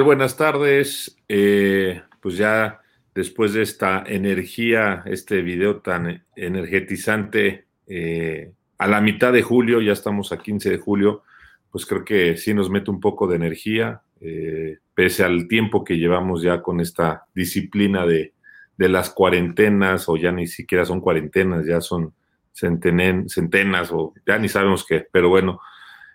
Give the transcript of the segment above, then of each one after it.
Buenas tardes. Eh, pues ya después de esta energía, este video tan energetizante, eh, a la mitad de julio, ya estamos a 15 de julio, pues creo que sí nos mete un poco de energía, eh, pese al tiempo que llevamos ya con esta disciplina de, de, las cuarentenas, o ya ni siquiera son cuarentenas, ya son centenas, o ya ni sabemos qué, pero bueno,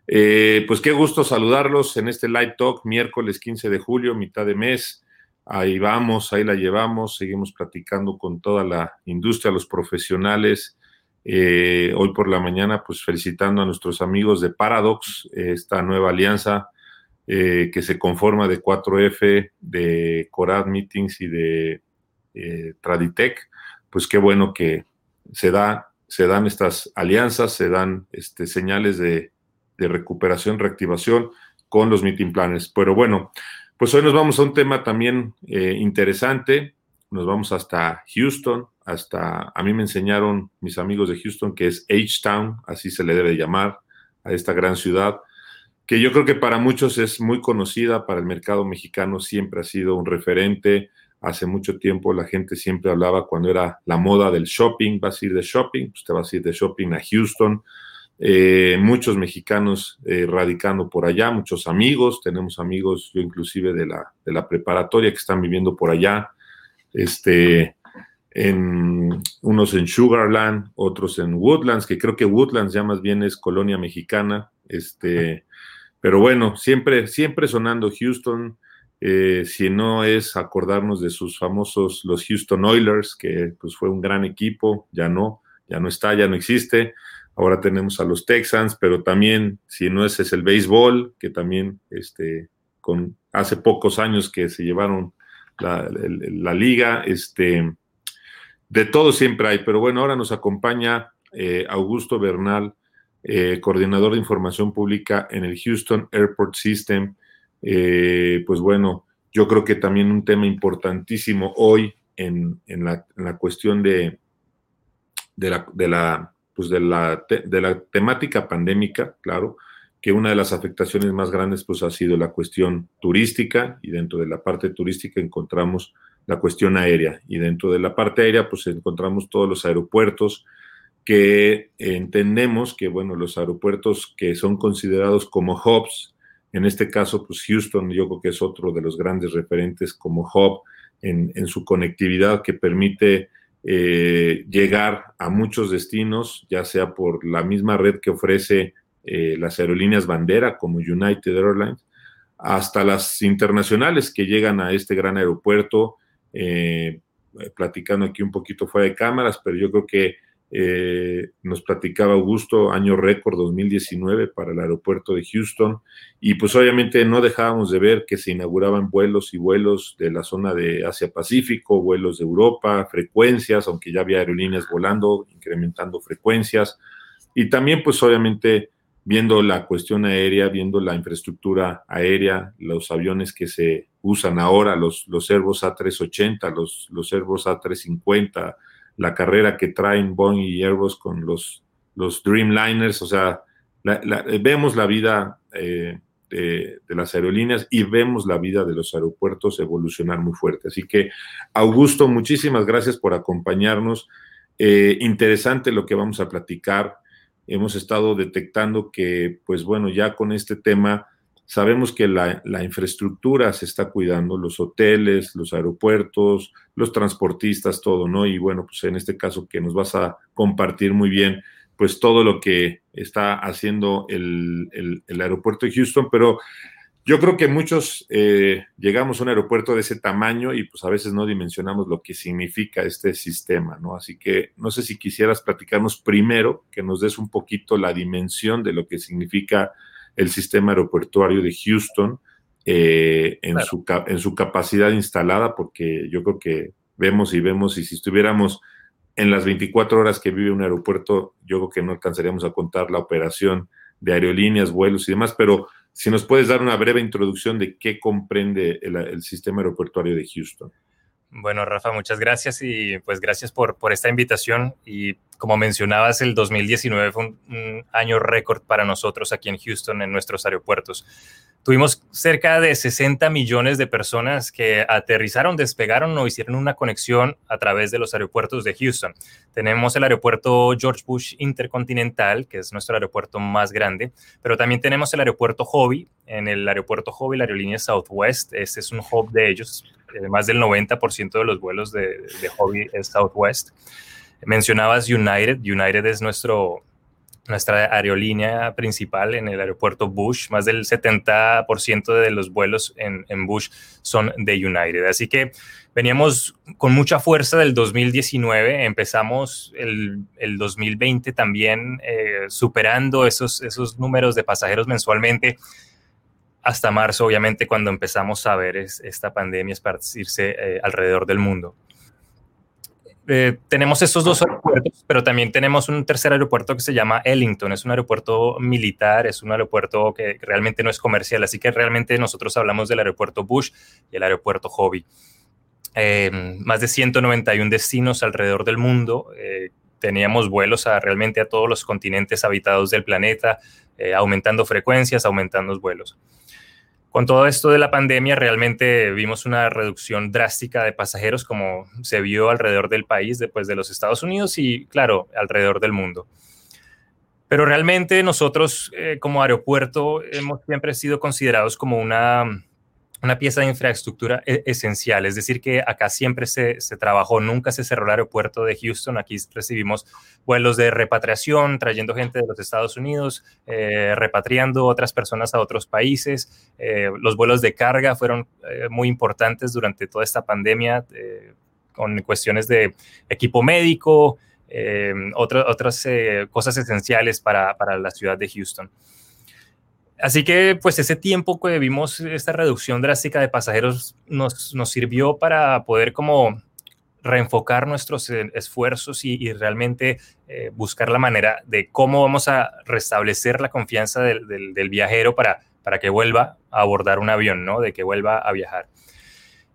eh, pues qué gusto saludarlos en este Live Talk, miércoles 15 de julio, mitad de mes. Ahí vamos, ahí la llevamos, seguimos platicando con toda la industria, los profesionales. Eh, hoy por la mañana, pues felicitando a nuestros amigos de Paradox, esta nueva alianza eh, que se conforma de 4F, de Corad Meetings y de Traditech. Pues qué bueno que se, se dan estas alianzas, se dan este, señales de de recuperación, reactivación con los meeting planners. Pero bueno, pues hoy nos vamos a un tema también eh, interesante. Nos vamos hasta Houston, hasta, a mí me enseñaron mis amigos de Houston que es H-Town, así se le debe llamar a esta gran ciudad, que yo creo que para muchos es muy conocida, para el mercado mexicano siempre ha sido un referente. Hace mucho tiempo la gente siempre hablaba cuando era la moda del shopping, vas a ir de shopping, pues te vas a ir de shopping a Houston eh, muchos mexicanos eh, radicando por allá, muchos amigos, tenemos amigos, yo inclusive de la, de la preparatoria que están viviendo por allá, este, unos en Sugarland, otros en Woodlands, que creo que Woodlands ya más bien es colonia mexicana, este, pero bueno, siempre, siempre sonando Houston, eh, si no es acordarnos de sus famosos, los Houston Oilers, que pues fue un gran equipo, ya no, ya no está, ya no existe. Ahora tenemos a los Texans, pero también, si no ese es el béisbol, que también este, con, hace pocos años que se llevaron la, liga, este, de todo siempre hay, pero bueno, ahora nos acompaña eh, Augusto Bernal, eh, coordinador de información pública en el Houston Airport System. Eh, pues bueno, yo creo que también un tema importantísimo hoy en, la, cuestión de, de la pues de la, de la temática pandémica, claro, que una de las afectaciones más grandes pues ha sido la cuestión turística y dentro de la parte turística encontramos la cuestión aérea. Y dentro de la parte aérea pues encontramos todos los aeropuertos que entendemos que bueno los aeropuertos que son considerados como hubs en este caso pues Houston yo creo que es otro de los grandes referentes como hub en, en su conectividad que permite eh, llegar a muchos destinos, ya sea por la misma red que ofrece eh, las aerolíneas bandera como United Airlines, hasta las internacionales que llegan a este gran aeropuerto, eh, platicando aquí un poquito fuera de cámaras, pero yo creo que eh, nos platicaba Augusto, año récord 2019 para el aeropuerto de Houston. Y pues obviamente no dejábamos de ver que se inauguraban vuelos y vuelos de la zona de Asia-Pacífico, vuelos de Europa, frecuencias, aunque ya había aerolíneas volando, incrementando frecuencias. Y también pues obviamente viendo la cuestión aérea, viendo la infraestructura aérea, los aviones que se usan ahora, los, los Airbus A380, los, los Airbus A350, la carrera que traen Boeing y Airbus con los, los Dreamliners, o sea, vemos la vida eh, de, las aerolíneas y vemos la vida de los aeropuertos evolucionar muy fuerte. Así que, Augusto, muchísimas gracias por acompañarnos. Eh, interesante lo que vamos a platicar. Hemos estado detectando que, pues bueno, ya con este tema Sabemos que la, infraestructura se está cuidando, los hoteles, los aeropuertos, los transportistas, todo, ¿no? Y bueno, pues en este caso que nos vas a compartir muy bien, pues todo lo que está haciendo el, aeropuerto de Houston, pero yo creo que muchos eh, llegamos a un aeropuerto de ese tamaño y pues a veces no dimensionamos lo que significa este sistema, ¿no? Así que no sé si quisieras platicarnos primero, que nos des un poquito la dimensión de lo que significa el sistema aeroportuario de Houston eh, en, su, en su capacidad instalada, porque yo creo que vemos y vemos, y si estuviéramos en las 24 horas que vive un aeropuerto, yo creo que no alcanzaríamos a contar la operación de aerolíneas, vuelos y demás, pero si nos puedes dar una breve introducción de qué comprende el, sistema aeroportuario de Houston. Bueno, Rafa, muchas gracias y pues gracias por, por esta invitación. Y como mencionabas, el 2019 fue un año récord para nosotros aquí en Houston, en nuestros aeropuertos. Tuvimos cerca de 60 millones de personas que aterrizaron, despegaron o hicieron una conexión a través de los aeropuertos de Houston. Tenemos el aeropuerto George Bush Intercontinental, que es nuestro aeropuerto más grande, pero también tenemos el aeropuerto Hobby. En el aeropuerto Hobby, la aerolínea Southwest, este es un hub de ellos. Eh, más del 90% de los vuelos de, de Hobby es Southwest. Mencionabas United. United es nuestro nuestra aerolínea principal en el aeropuerto Bush. Más del 70% de los vuelos en, Bush son de United. Así que veníamos con mucha fuerza del 2019. Empezamos el, 2020 también eh, superando esos, esos números de pasajeros mensualmente hasta marzo, obviamente, cuando empezamos a ver esta pandemia esparcirse eh, alrededor del mundo. Eh, tenemos estos dos aeropuertos, pero también tenemos un tercer aeropuerto que se llama Ellington. Es un aeropuerto militar, es un aeropuerto que realmente no es comercial, así que realmente nosotros hablamos del aeropuerto Bush y el aeropuerto Hobby. Eh, más de 191 destinos alrededor del mundo. Eh, teníamos vuelos a realmente a todos los continentes habitados del planeta, aumentando frecuencias, aumentando vuelos. Con todo esto de la pandemia, realmente vimos una reducción drástica de pasajeros como se vio alrededor del país, después de los Estados Unidos y, claro, alrededor del mundo. Pero realmente nosotros eh, como aeropuerto hemos siempre sido considerados como una una pieza de infraestructura e-, esencial, es decir, que acá siempre se, trabajó, nunca se cerró el aeropuerto de Houston, aquí recibimos vuelos de repatriación, trayendo gente de los Estados Unidos, eh, repatriando otras personas a otros países, eh, los vuelos de carga fueron eh, muy importantes durante toda esta pandemia, con cuestiones de equipo médico, otras cosas esenciales para la ciudad de Houston. Así que pues ese tiempo que vimos esta reducción drástica de pasajeros nos, nos sirvió para poder como reenfocar nuestros eh, esfuerzos y, realmente eh, buscar la manera de cómo vamos a restablecer la confianza del, del viajero para, para que vuelva a abordar un avión, ¿no? De que vuelva a viajar.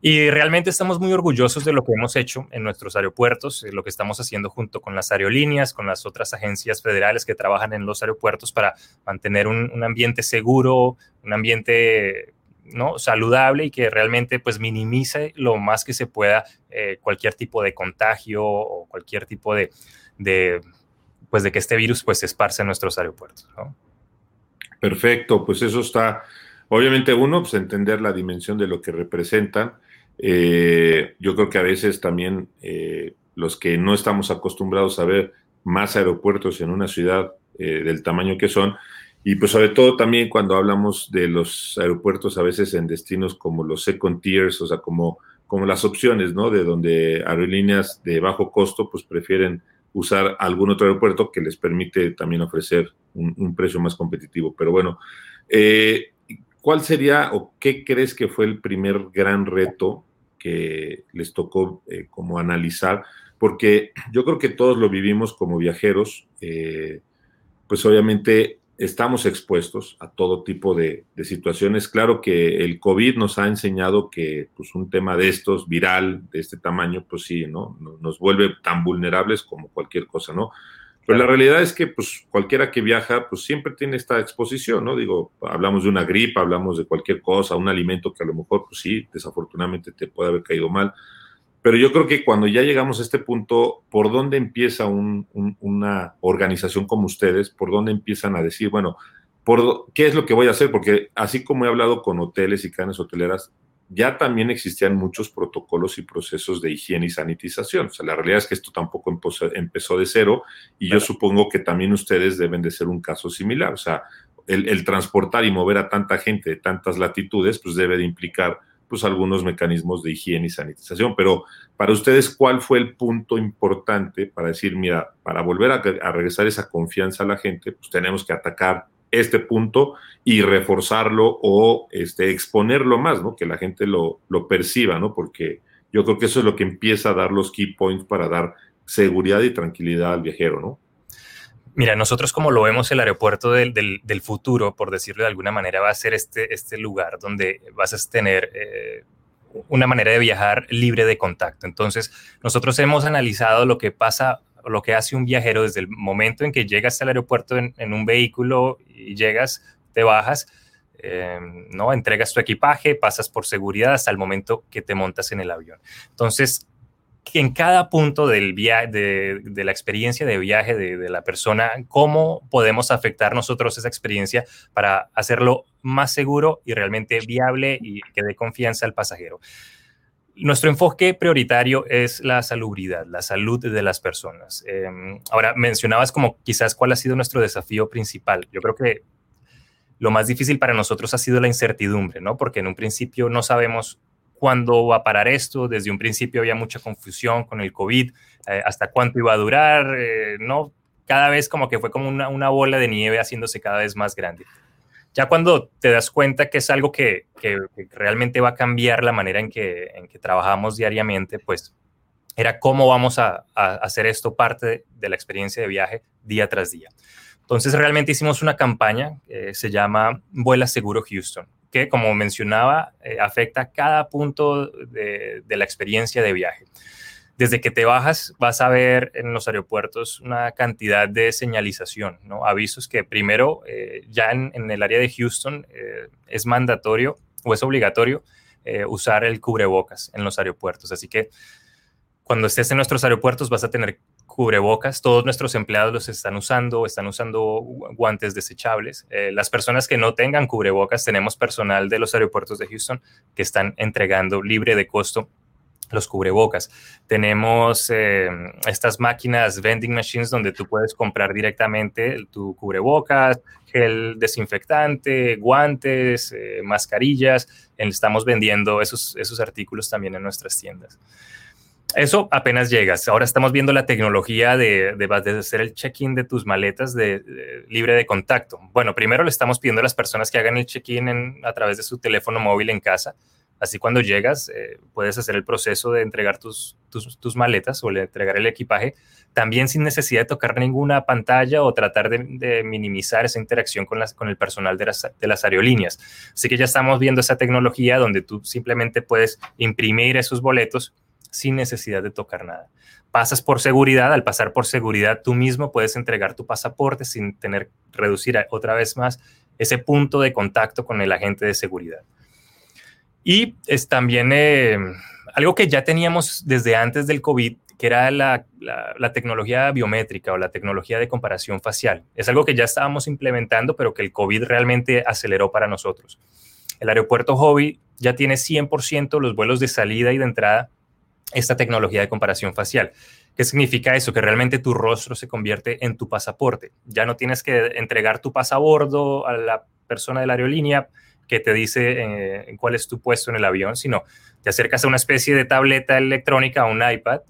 Y realmente estamos muy orgullosos de lo que hemos hecho en nuestros aeropuertos, lo que estamos haciendo junto con las aerolíneas, con las otras agencias federales que trabajan en los aeropuertos para mantener un, ambiente seguro, un ambiente ¿no? saludable y que realmente pues minimice lo más que se pueda eh, cualquier tipo de contagio o cualquier tipo de, de, pues de que este virus pues se esparce en nuestros aeropuertos. Perfecto, pues eso está, obviamente uno, pues entender la dimensión de lo que representan eh, yo creo que a veces también eh, los que no estamos acostumbrados a ver más aeropuertos en una ciudad eh, del tamaño que son, y pues sobre todo también cuando hablamos de los aeropuertos a veces en destinos como los second tiers, o sea, como, como las opciones, ¿no? De donde aerolíneas de bajo costo pues prefieren usar algún otro aeropuerto que les permite también ofrecer un, precio más competitivo. Pero bueno, ¿cuál sería o qué crees que fue el primer gran reto que les tocó eh, como analizar? Porque yo creo que todos lo vivimos como viajeros, eh, pues obviamente estamos expuestos a todo tipo de, situaciones. Claro que el COVID nos ha enseñado que pues, un tema de estos, viral, de este tamaño, pues sí, ¿no? Nos vuelve tan vulnerables como cualquier cosa, ¿no? Pero la realidad es que pues cualquiera que viaja pues siempre tiene esta exposición, ¿no? Digo, hablamos de una gripa, hablamos de cualquier cosa, un alimento que a lo mejor pues sí, desafortunadamente te puede haber caído mal. Pero yo creo que cuando ya llegamos a este punto, ¿por dónde empieza una organización como ustedes? ¿Por dónde empiezan a decir, bueno, por, ¿qué es lo que voy a hacer? Porque así como he hablado con hoteles y cadenas hoteleras, ya también existían muchos protocolos y procesos de higiene y sanitización. O sea, la realidad es que esto tampoco empezó, de cero y yo supongo que también ustedes deben de ser un caso similar. O sea, el, transportar y mover a tanta gente de tantas latitudes, pues debe de implicar pues algunos mecanismos de higiene y sanitización. Pero para ustedes, ¿cuál fue el punto importante para decir, mira, para volver a, a regresar esa confianza a la gente, pues tenemos que atacar este punto y reforzarlo o este, exponerlo más, ¿no? Que la gente lo, lo perciba, ¿no? Porque yo creo que eso es lo que empieza a dar los key points para dar seguridad y tranquilidad al viajero, ¿no? Mira, nosotros como lo vemos el aeropuerto del, del, futuro, por decirlo de alguna manera, va a ser este, este lugar donde vas a tener eh, una manera de viajar libre de contacto. Entonces, nosotros hemos analizado lo que pasa, lo que hace un viajero desde el momento en que llegas al aeropuerto en, un vehículo y llegas, te bajas, em, ¿no? Entregas tu equipaje, pasas por seguridad hasta el momento que te montas en el avión. Entonces, en cada punto del viaje, de, la experiencia de viaje de, la persona, cómo podemos afectar nosotros esa experiencia para hacerlo más seguro y realmente viable y que dé confianza al pasajero. Nuestro enfoque prioritario es la salubridad, la salud de las personas. Em, ahora, mencionabas como quizás cuál ha sido nuestro desafío principal. Yo creo que lo más difícil para nosotros ha sido la incertidumbre, ¿no? Porque en un principio no sabemos cuándo va a parar esto. Desde un principio había mucha confusión con el COVID, eh, hasta cuánto iba a durar, eh, ¿no? Cada vez como que fue como una, bola de nieve haciéndose cada vez más grande. Ya cuando te das cuenta que es algo que, realmente va a cambiar la manera en que, trabajamos diariamente, pues era cómo vamos a, hacer esto parte de, la experiencia de viaje día tras día. Entonces realmente hicimos una campaña, que se llama Vuela Seguro Houston que, como mencionaba, eh, afecta cada punto de, la experiencia de viaje. Desde que te bajas, vas a ver en los aeropuertos una cantidad de señalización, ¿no? avisos que primero, eh, ya en, el área de Houston, eh, es mandatorio o es obligatorio usar el cubrebocas en los aeropuertos. Así que cuando estés en nuestros aeropuertos vas a tener cubrebocas. Todos nuestros empleados los están usando, están usando guantes desechables. Eh, las personas que no tengan cubrebocas, tenemos personal de los aeropuertos de Houston que están entregando libre de costo los cubrebocas. Tenemos eh, estas máquinas vending machines donde tú puedes comprar directamente tu cubrebocas, gel desinfectante, guantes, eh, mascarillas. Estamos vendiendo esos, esos artículos también en nuestras tiendas. Eso apenas llegas. Ahora estamos viendo la tecnología de, hacer el check-in de tus maletas de, libre de contacto. Bueno, primero le estamos pidiendo a las personas que hagan el check-in a través de su teléfono móvil en casa. Así cuando llegas, eh, puedes hacer el proceso de entregar tus, maletas o entregar el equipaje, también sin necesidad de tocar ninguna pantalla o tratar de, minimizar esa interacción con, el personal de las, de las aerolíneas. Así que ya estamos viendo esa tecnología donde tú simplemente puedes imprimir esos boletos sin necesidad de tocar nada. Pasas por seguridad, al pasar por seguridad tú mismo puedes entregar tu pasaporte sin tener reducir otra vez más ese punto de contacto con el agente de seguridad. Y es también eh, algo que ya teníamos desde antes del COVID, que era la, la, tecnología biométrica o la tecnología de comparación facial. Es algo que ya estábamos implementando, pero que el COVID realmente aceleró para nosotros. El aeropuerto Hobby ya tiene 100% los vuelos de salida y de entrada esta tecnología de comparación facial. ¿Qué significa eso? Que realmente tu rostro se convierte en tu pasaporte. Ya no tienes que entregar tu pasabordo a la persona de la aerolínea que te dice eh, cuál es tu puesto en el avión, sino te acercas a una especie de tableta electrónica, a un iPad,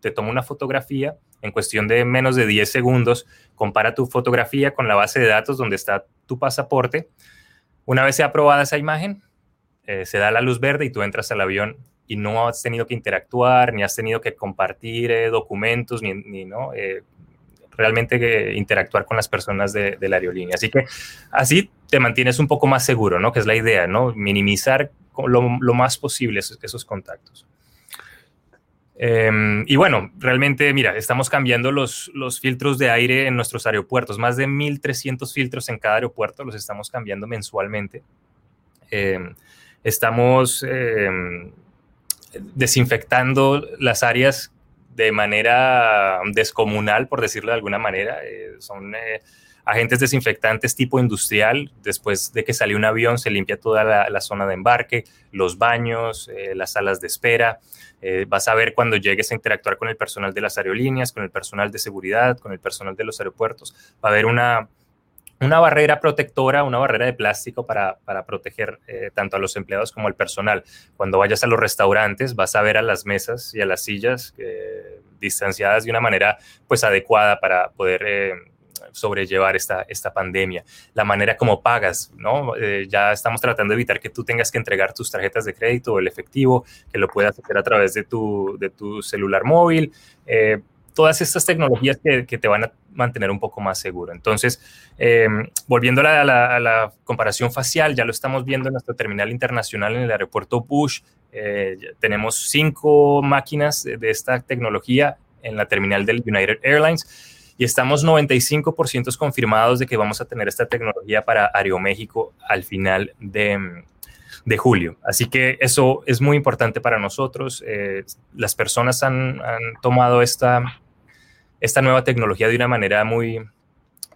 te toma una fotografía en cuestión de menos de 10 segundos, compara tu fotografía con la base de datos donde está tu pasaporte. Una vez sea aprobada esa imagen, eh, se da la luz verde y tú entras al avión y no has tenido que interactuar, ni has tenido que compartir eh, documentos, ni, ¿no? Eh, realmente interactuar con las personas de, la aerolínea. Así que así te mantienes un poco más seguro, ¿no? Que es la idea, ¿no? Minimizar lo, más posible esos, contactos. Em, y bueno, realmente, mira, estamos cambiando los, los filtros de aire en nuestros aeropuertos. Más de 1.300 filtros en cada aeropuerto los estamos cambiando mensualmente. Em, estamos em, desinfectando las áreas de manera descomunal, por decirlo de alguna manera. Eh, son eh, agentes desinfectantes tipo industrial. Después de que sale un avión, se limpia toda la, zona de embarque, los baños, eh, las salas de espera. vas a ver cuando llegues a interactuar con el personal de las aerolíneas, con el personal de seguridad, con el personal de los aeropuertos. Va a haber una una barrera protectora, una barrera de plástico para, proteger eh, tanto a los empleados como al personal. Cuando vayas a los restaurantes vas a ver a las mesas y a las sillas eh, distanciadas de una manera pues adecuada para poder eh, sobrellevar esta, esta pandemia. La manera como pagas, ¿no? ya estamos tratando de evitar que tú tengas que entregar tus tarjetas de crédito o el efectivo, que lo puedas hacer a través de tu, de tu celular móvil todas estas tecnologías que, te van a mantener un poco más seguro. Entonces, eh, volviendo a la, comparación facial, ya lo estamos viendo en nuestro terminal internacional en el aeropuerto Bush, tenemos cinco máquinas de esta tecnología en la terminal del United Airlines y estamos 95% confirmados de que vamos a tener esta tecnología para Aeroméxico al final de, de julio. Así que eso es muy importante para nosotros. Eh, las personas han, tomado esta, esta nueva tecnología de una manera muy,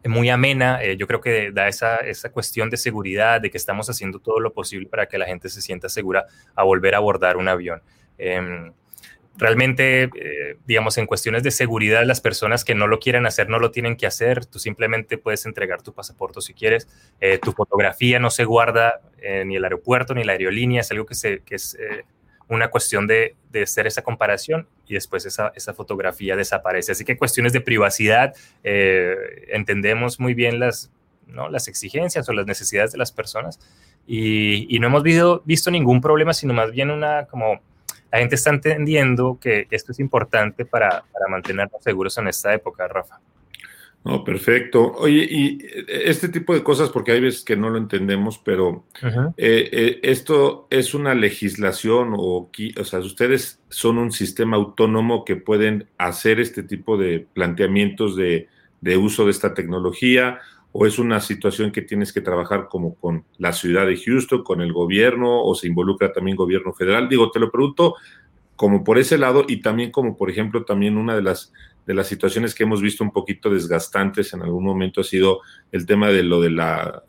muy amena. Eh, yo creo que da esa, esa, cuestión de seguridad, de que estamos haciendo todo lo posible para que la gente se sienta segura a volver a abordar un avión. Em, realmente, eh, digamos, en cuestiones de seguridad, las personas que no lo quieren hacer no lo tienen que hacer. Tú simplemente puedes entregar tu pasaporte si quieres. Eh, tu fotografía no se guarda eh, ni el aeropuerto ni la aerolínea. Es algo que, se, que es una cuestión de, de, hacer esa comparación y después esa, esa, fotografía desaparece. Así que cuestiones de privacidad, entendemos muy bien las, ¿no? las exigencias o las necesidades de las personas y, y no hemos visto, visto ningún problema, sino más bien una como la gente está entendiendo que esto es importante para, para mantenernos seguros en esta época, Rafa. No, perfecto. Oye, y este tipo de cosas, porque hay veces que no lo entendemos, pero eh, eh, esto es una legislación o, o sea, ustedes son un sistema autónomo que pueden hacer este tipo de planteamientos de, de uso de esta tecnología o es una situación que tienes que trabajar como con la ciudad de Houston, con el gobierno, o se involucra también gobierno federal? Digo, te lo pregunto como por ese lado y también como, por ejemplo, también una de las, de las situaciones que hemos visto un poquito desgastantes en algún momento ha sido el tema de lo del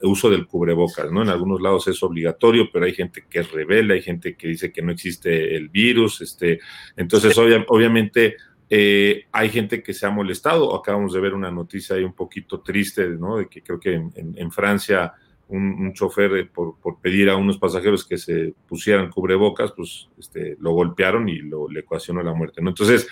uso del cubrebocas, ¿no? En algunos lados es obligatorio, pero hay gente que es rebelde, hay gente que dice que no existe el virus, este, entonces obviamente eh, hay gente que se ha molestado. Acabamos de ver una noticia ahí un poquito triste, ¿no? De que creo que en, Francia un, chofer eh, por, pedir a unos pasajeros que se pusieran cubrebocas, pues este, lo golpearon y lo, le ecuacionó la muerte, ¿no? Entonces,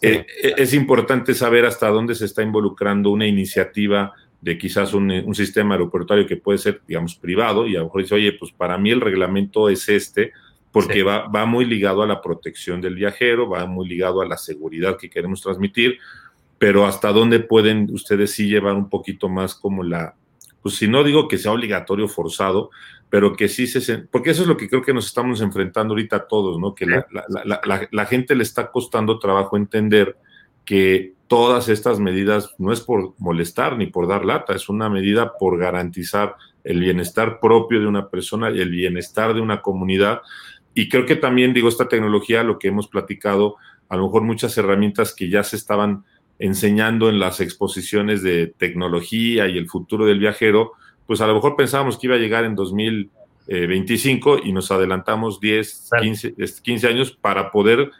eh, es importante saber hasta dónde se está involucrando una iniciativa de quizás un, un, sistema aeroportuario que puede ser, digamos, privado, y a lo mejor dice, oye, pues para mí el reglamento es este, porque va, va muy ligado a la protección del viajero, va muy ligado a la seguridad que queremos transmitir, pero hasta dónde pueden ustedes sí llevar un poquito más como la, pues si no digo que sea obligatorio, forzado, pero que sí se... Porque eso es lo que creo que nos estamos enfrentando ahorita todos, ¿no? Que la, la, la, la, gente le está costando trabajo entender que todas estas medidas no es por molestar ni por dar lata, es una medida por garantizar el bienestar propio de una persona y el bienestar de una comunidad y creo que también, digo, esta tecnología, lo que hemos platicado, a lo mejor muchas herramientas que ya se estaban enseñando en las exposiciones de tecnología y el futuro del viajero, pues a lo mejor pensábamos que iba a llegar en 2025 y nos adelantamos 10, 15, 15 años para poder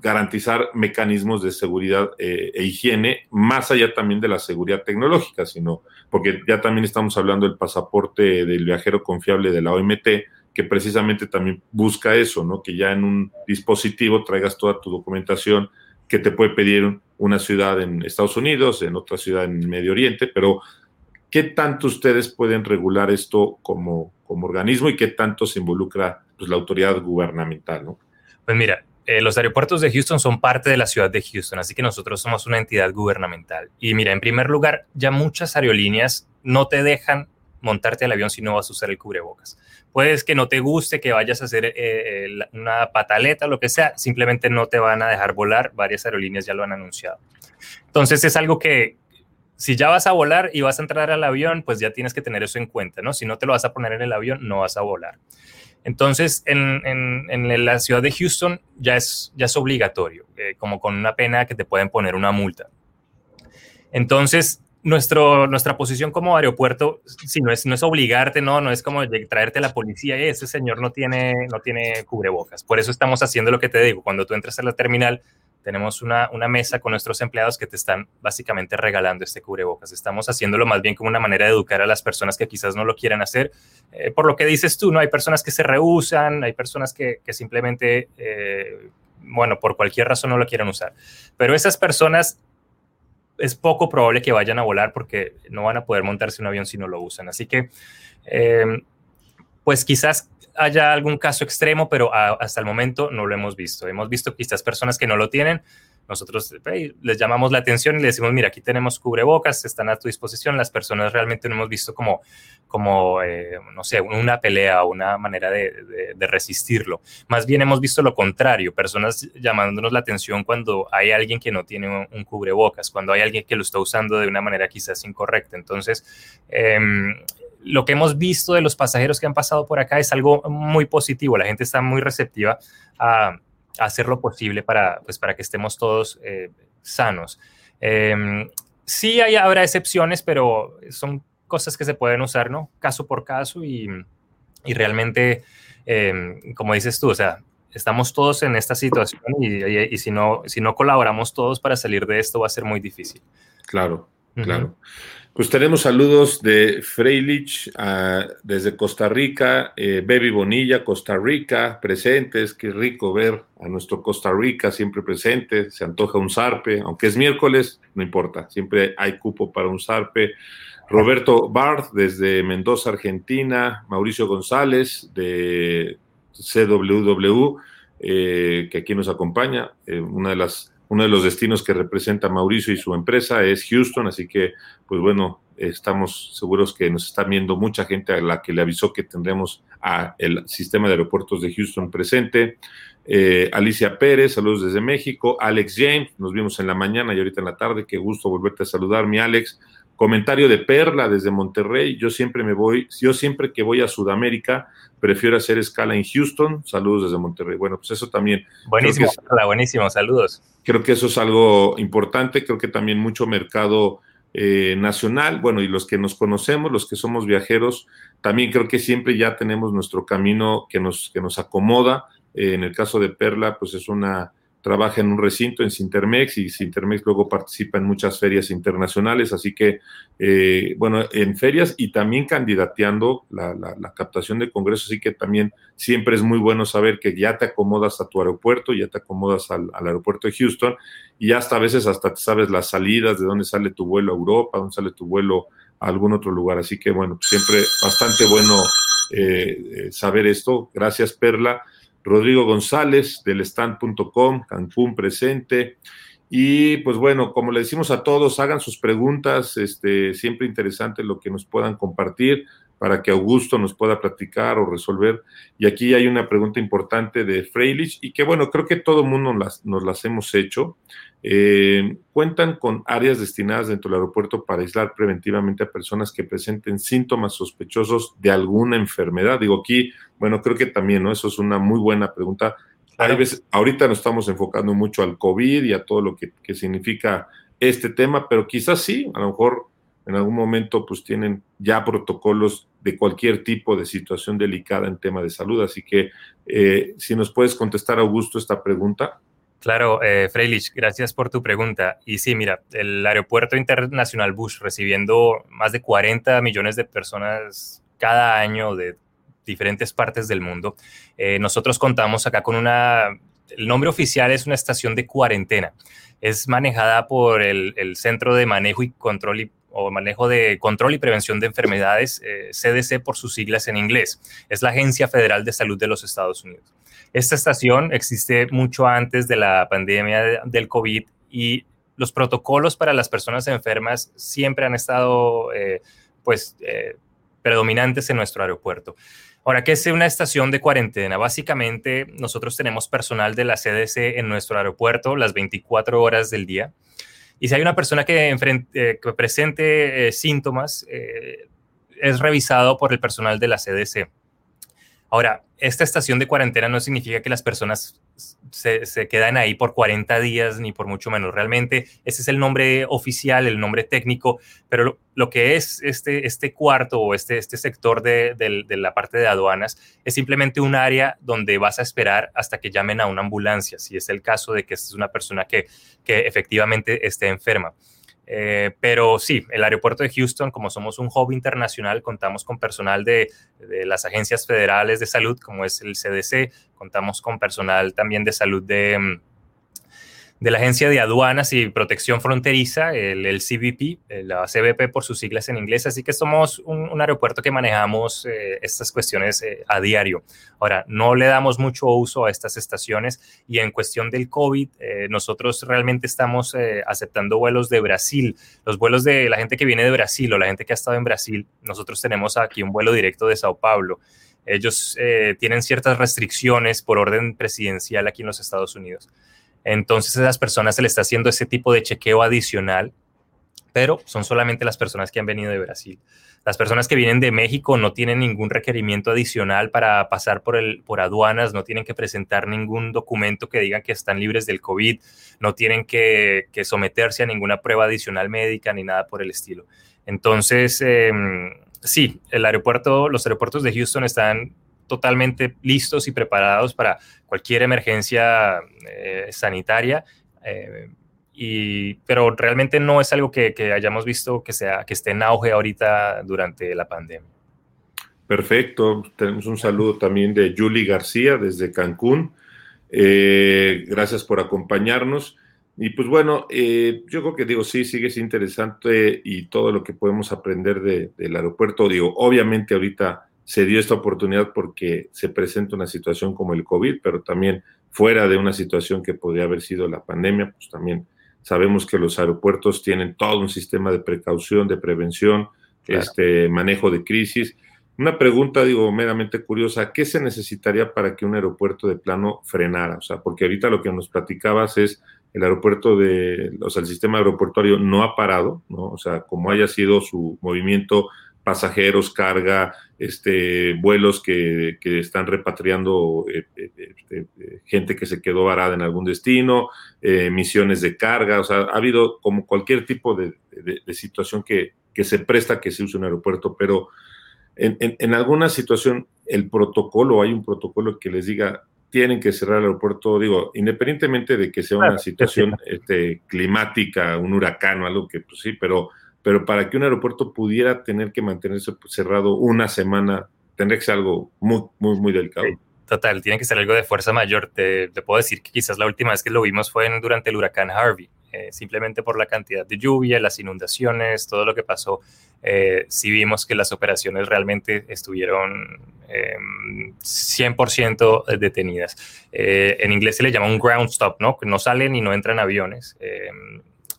garantizar mecanismos de seguridad eh, e higiene, más allá también de la seguridad tecnológica, sino porque ya también estamos hablando del pasaporte del viajero confiable de la OMT, que precisamente también busca eso, ¿no? Que ya en un dispositivo traigas toda tu documentación que te puede pedir una ciudad en Estados Unidos, en otra ciudad en Medio Oriente, pero ¿qué tanto ustedes pueden regular esto como, como organismo y qué tanto se involucra pues, la autoridad gubernamental, ¿no? Pues mira, eh, los aeropuertos de Houston son parte de la ciudad de Houston, así que nosotros somos una entidad gubernamental. Y mira, en primer lugar, ya muchas aerolíneas no te dejan montarte al avión si no vas a usar el cubrebocas. Puedes que no te guste, que vayas a hacer eh, eh, una pataleta, lo que sea, simplemente no te van a dejar volar. Varias aerolíneas ya lo han anunciado. Entonces es algo que si ya vas a volar y vas a entrar al avión, pues ya tienes que tener eso en cuenta, ¿no? Si no te lo vas a poner en el avión, no vas a volar. Entonces, en, en, la ciudad de Houston ya es, ya es obligatorio, eh, como con una pena que te pueden poner una multa. Entonces, nuestro, nuestra posición como aeropuerto, si no es, no es obligarte, no, no es como traerte a la policía, ese señor no tiene, no tiene cubrebocas. Por eso estamos haciendo lo que te digo, cuando tú entras a la terminal, tenemos una, una, mesa con nuestros empleados que te están básicamente regalando este cubrebocas. Estamos haciéndolo más bien como una manera de educar a las personas que quizás no lo quieran hacer. Eh, por lo que dices tú, ¿no? Hay personas que se rehusan, hay personas que, que simplemente, eh, bueno, por cualquier razón no lo quieren usar. Pero esas personas es poco probable que vayan a volar porque no van a poder montarse un avión si no lo usan. Así que, em, pues quizás haya algún caso extremo, pero hasta el momento no lo hemos visto. Hemos visto quizás personas que no lo tienen, nosotros les llamamos la atención y les decimos, mira, aquí tenemos cubrebocas, están a tu disposición, las personas realmente no hemos visto como, como eh, no sé, una pelea o una manera de, resistirlo. Más bien hemos visto lo contrario, personas llamándonos la atención cuando hay alguien que no tiene un, cubrebocas, cuando hay alguien que lo está usando de una manera quizás incorrecta. Entonces, em, lo que hemos visto de los pasajeros que han pasado por acá es algo muy positivo. La gente está muy receptiva a, hacer lo posible para, pues, para que estemos todos eh, sanos. Em, sí hay, habrá excepciones, pero son cosas que se pueden usar, ¿no? Caso por caso y, y realmente, em, como dices tú, o sea, estamos todos en esta situación y, y, si, no, si no colaboramos todos para salir de esto va a ser muy difícil. Claro, claro. Pues tenemos saludos de Freilich ah, desde Costa Rica, eh, Baby Bonilla, Costa Rica, presentes. Qué rico ver a nuestro Costa Rica siempre presente. Se antoja un zarpe, aunque es miércoles, no importa, siempre hay cupo para un zarpe. Roberto Barth desde Mendoza, Argentina, Mauricio González de CWW, eh, que aquí nos acompaña, eh, una de las uno de los destinos que representa Mauricio y su empresa es Houston, así que, pues bueno, estamos seguros que nos está viendo mucha gente a la que le avisó que tendremos a el sistema de aeropuertos de Houston presente. Eh, Alicia Pérez, saludos desde México. Alex James, nos vimos en la mañana y ahorita en la tarde. Qué gusto volverte a saludar, mi Alex. Comentario de Perla desde Monterrey. Yo siempre me voy, yo siempre que voy a Sudamérica, prefiero hacer escala en Houston. Saludos desde Monterrey. Bueno, pues eso también. Buenísimo, Perla, buenísimo, saludos. Creo que eso es algo importante. Creo que también mucho mercado eh, nacional, bueno, y los que nos conocemos, los que somos viajeros, también creo que siempre ya tenemos nuestro camino que nos, que nos acomoda. Eh, en el caso de Perla, pues es una trabaja en un recinto en Sintermex y Sintermex luego participa en muchas ferias internacionales, así que, eh, bueno, en ferias y también candidateando la, captación de congresos, así que también siempre es muy bueno saber que ya te acomodas a tu aeropuerto, ya te acomodas al, aeropuerto de Houston y hasta a veces hasta te sabes las salidas, de dónde sale tu vuelo a Europa, dónde sale tu vuelo a algún otro lugar, así que, bueno, siempre bastante bueno eh, eh, saber esto. Gracias, Perla. Rodrigo González del stand.com, Cancún presente. Y pues bueno, como le decimos a todos, hagan sus preguntas, este, siempre interesante lo que nos puedan compartir para que Augusto nos pueda platicar o resolver. Y aquí hay una pregunta importante de Freilich y que bueno, creo que todo el mundo las, nos las hemos hecho. Eh, cuentan con áreas destinadas dentro del aeropuerto para aislar preventivamente a personas que presenten síntomas sospechosos de alguna enfermedad. Digo aquí, bueno, creo que también, ¿no? Eso es una muy buena pregunta. Hay veces, ahorita nos estamos enfocando mucho al COVID y a todo lo que, que significa este tema, pero quizás sí, a lo mejor en algún momento pues tienen ya protocolos de cualquier tipo de situación delicada en tema de salud. Así que eh, si nos puedes contestar, Augusto, esta pregunta. Claro, eh, Freilich, gracias por tu pregunta. Y sí, mira, el Aeropuerto Internacional Bush recibiendo más de 40 millones de personas cada año de diferentes partes del mundo. Eh, nosotros contamos acá con una, el nombre oficial es una estación de cuarentena. Es manejada por el, Centro de Manejo y Control y o manejo de control y prevención de enfermedades, CDC eh, por sus siglas en inglés. Es la Agencia Federal de Salud de los Estados Unidos. Esta estación existe mucho antes de la pandemia del COVID y los protocolos para las personas enfermas siempre han estado eh, pues, eh, predominantes en nuestro aeropuerto. Ahora, ¿qué es una estación de cuarentena? Básicamente, nosotros tenemos personal de la CDC en nuestro aeropuerto las 24 horas del día. Y si hay una persona que, eh, presente eh, síntomas, eh, es revisado por el personal de la CDC. Ahora, esta estación de cuarentena no significa que las personas se, se, quedan ahí por 40 días ni por mucho menos. Realmente ese es el nombre oficial, el nombre técnico, pero lo, que es este, este cuarto o este, este sector de, de, la parte de aduanas es simplemente un área donde vas a esperar hasta que llamen a una ambulancia, si es el caso de que es una persona que, que efectivamente esté enferma. Eh, pero sí, el aeropuerto de Houston, como somos un hub internacional, contamos con personal de, las agencias federales de salud, como es el CDC, contamos con personal también de salud de, de la Agencia de Aduanas y Protección Fronteriza, el, el CBP, eh, la CBP por sus siglas en inglés, así que somos un, aeropuerto que manejamos eh, estas cuestiones eh, a diario. Ahora, no le damos mucho uso a estas estaciones y en cuestión del COVID, nosotros realmente estamos aceptando vuelos de Brasil, los vuelos de la gente que viene de Brasil o la gente que ha estado en Brasil, nosotros tenemos aquí un vuelo directo de Sao Paulo. Ellos tienen ciertas restricciones por orden presidencial aquí en los Estados Unidos. Entonces a esas personas se le está haciendo ese tipo de chequeo adicional, pero son solamente las personas que han venido de Brasil. Las personas que vienen de México no tienen ningún requerimiento adicional para pasar por, el, por aduanas, no tienen que presentar ningún documento que digan que están libres del COVID, no tienen que, someterse a ninguna prueba adicional médica ni nada por el estilo. Entonces, em, sí, el aeropuerto, los aeropuertos de Houston están totalmente listos y preparados para cualquier emergencia eh, sanitaria. Eh, y, pero realmente no es algo que, hayamos visto que, sea, que esté en auge ahorita durante la pandemia. Perfecto. Tenemos un saludo también de Julie García desde Cancún. Eh, gracias por acompañarnos. Y pues bueno, yo creo que digo, sí, sigue siendo interesante y todo lo que podemos aprender del aeropuerto. Digo, obviamente ahorita se dio esta oportunidad porque se presenta una situación como el COVID, pero también fuera de una situación que podría haber sido la pandemia, pues también sabemos que los aeropuertos tienen todo un sistema de precaución, de prevención, este manejo de crisis. Una pregunta, digo, meramente curiosa, ¿qué se necesitaría para que un aeropuerto de plano frenara? O sea, porque ahorita lo que nos platicabas es el aeropuerto de, o sea, el sistema aeroportuario no ha parado, ¿no? O sea, como haya sido su movimiento pasajeros, carga, este, vuelos que, están repatriando eh, eh, este, gente que se quedó varada en algún destino, eh, misiones de carga, o sea, ha habido como cualquier tipo de, situación que, se presta que se use un aeropuerto, pero en, alguna situación el protocolo, hay un protocolo que les diga, tienen que cerrar el aeropuerto, digo, independientemente de que sea una situación este, climática, un huracán o algo que, pues sí, pero pero para que un aeropuerto pudiera tener que mantenerse cerrado una semana, tendría que ser algo muy, muy, muy delicado. total, tiene que ser algo de fuerza mayor. Te, puedo decir que quizás la última vez que lo vimos fue durante el huracán Harvey, eh, simplemente por la cantidad de lluvia, las inundaciones, todo lo que pasó. Eh, sí vimos que las operaciones realmente estuvieron 100% em, detenidas. Eh, en inglés se le llama un ground stop, ¿no? No salen y no entran aviones.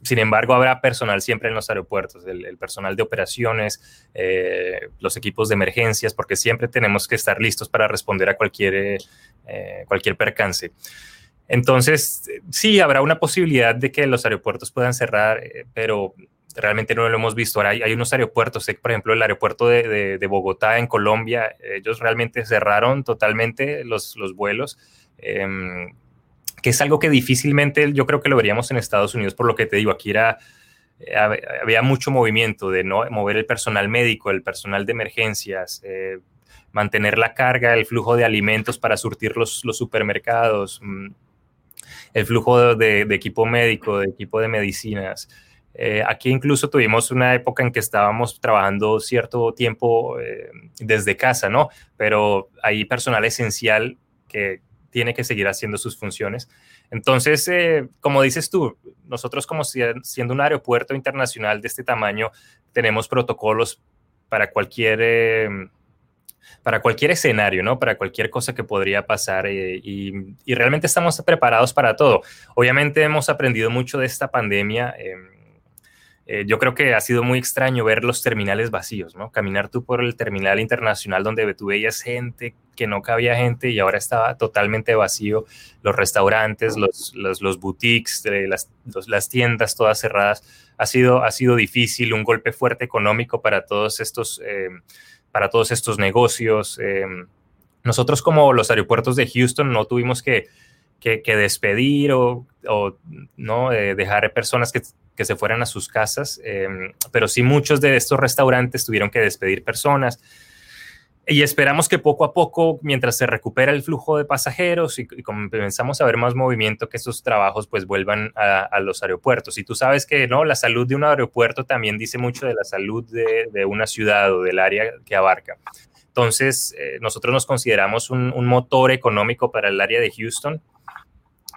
Sin embargo, habrá personal siempre en los aeropuertos, el, personal de operaciones, eh, los equipos de emergencias, porque siempre tenemos que estar listos para responder a cualquier, eh, cualquier percance. Entonces, sí, habrá una posibilidad de que los aeropuertos puedan cerrar, eh, pero realmente no lo hemos visto. Ahora hay, unos aeropuertos, por ejemplo, el aeropuerto de, Bogotá en Colombia, ellos realmente cerraron totalmente los, los vuelos. Em, que es algo que difícilmente yo creo que lo veríamos en Estados Unidos, por lo que te digo, aquí era, eh, había mucho movimiento de no mover el personal médico, el personal de emergencias, eh, mantener la carga, el flujo de alimentos para surtir los, los supermercados, mm, el flujo de, equipo médico, de equipo de medicinas. Eh, aquí incluso tuvimos una época en que estábamos trabajando cierto tiempo desde casa, ¿no? Pero hay personal esencial que, tiene que seguir haciendo sus funciones. Entonces, eh, como dices tú, nosotros como siendo un aeropuerto internacional de este tamaño, tenemos protocolos para cualquier, em, para cualquier escenario, ¿no? Para cualquier cosa que podría pasar eh, y, y, realmente estamos preparados para todo. Obviamente hemos aprendido mucho de esta pandemia. Em, eh, yo creo que ha sido muy extraño ver los terminales vacíos, ¿no? Caminar tú por el terminal internacional donde tú veías gente, que no cabía gente y ahora estaba totalmente vacío. Los restaurantes, los, los, boutiques, eh, las, las, tiendas todas cerradas. Ha sido, ha sido difícil, un golpe fuerte económico para todos estos, eh, para todos estos negocios. nosotros como los aeropuertos de Houston no tuvimos que, que, despedir o, o no dejar personas que que se fueran a sus casas, em, pero sí muchos de estos restaurantes tuvieron que despedir personas. Y esperamos que poco a poco, mientras se recupera el flujo de pasajeros y, comenzamos a ver más movimiento, que estos trabajos pues vuelvan a, los aeropuertos. Y tú sabes que no, la salud de un aeropuerto también dice mucho de la salud de, una ciudad o del área que abarca. Entonces, eh, nosotros nos consideramos un, motor económico para el área de Houston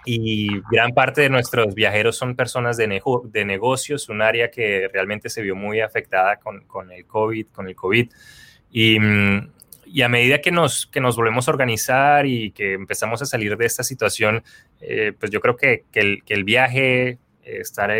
y gran parte de nuestros viajeros son personas de, de negocios, un área que realmente se vio muy afectada con, con el COVID, con el COVID. Y, y, a medida que nos, que nos volvemos a organizar y que empezamos a salir de esta situación, eh, pues yo creo que, que, el, que el, viaje, estar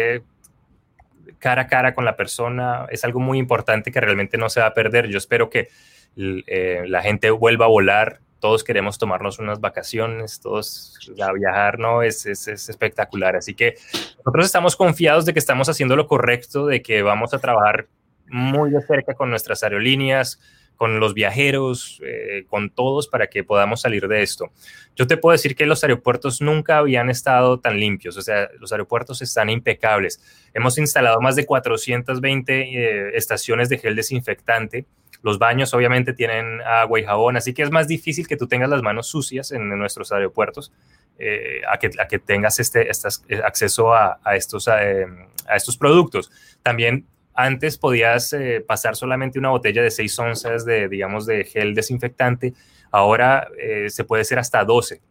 cara a cara con la persona, es algo muy importante que realmente no se va a perder. Yo espero que eh, la gente vuelva a volar todos queremos tomarnos unas vacaciones, todos a viajar, ¿no? Es, es, espectacular. Así que nosotros estamos confiados de que estamos haciendo lo correcto, de que vamos a trabajar muy de cerca con nuestras aerolíneas, con los viajeros, eh, con todos para que podamos salir de esto. Yo te puedo decir que los aeropuertos nunca habían estado tan limpios, o sea, los aeropuertos están impecables. Hemos instalado más de 420 eh, estaciones de gel desinfectante los baños obviamente tienen agua y jabón, así que es más difícil que tú tengas las manos sucias en, nuestros aeropuertos eh, a, que, tengas este, eh, acceso a, estos, eh, a, estos productos. También antes podías pasar solamente una botella de 6 onzas de, digamos, de gel desinfectante. Ahora se puede ser hasta 12.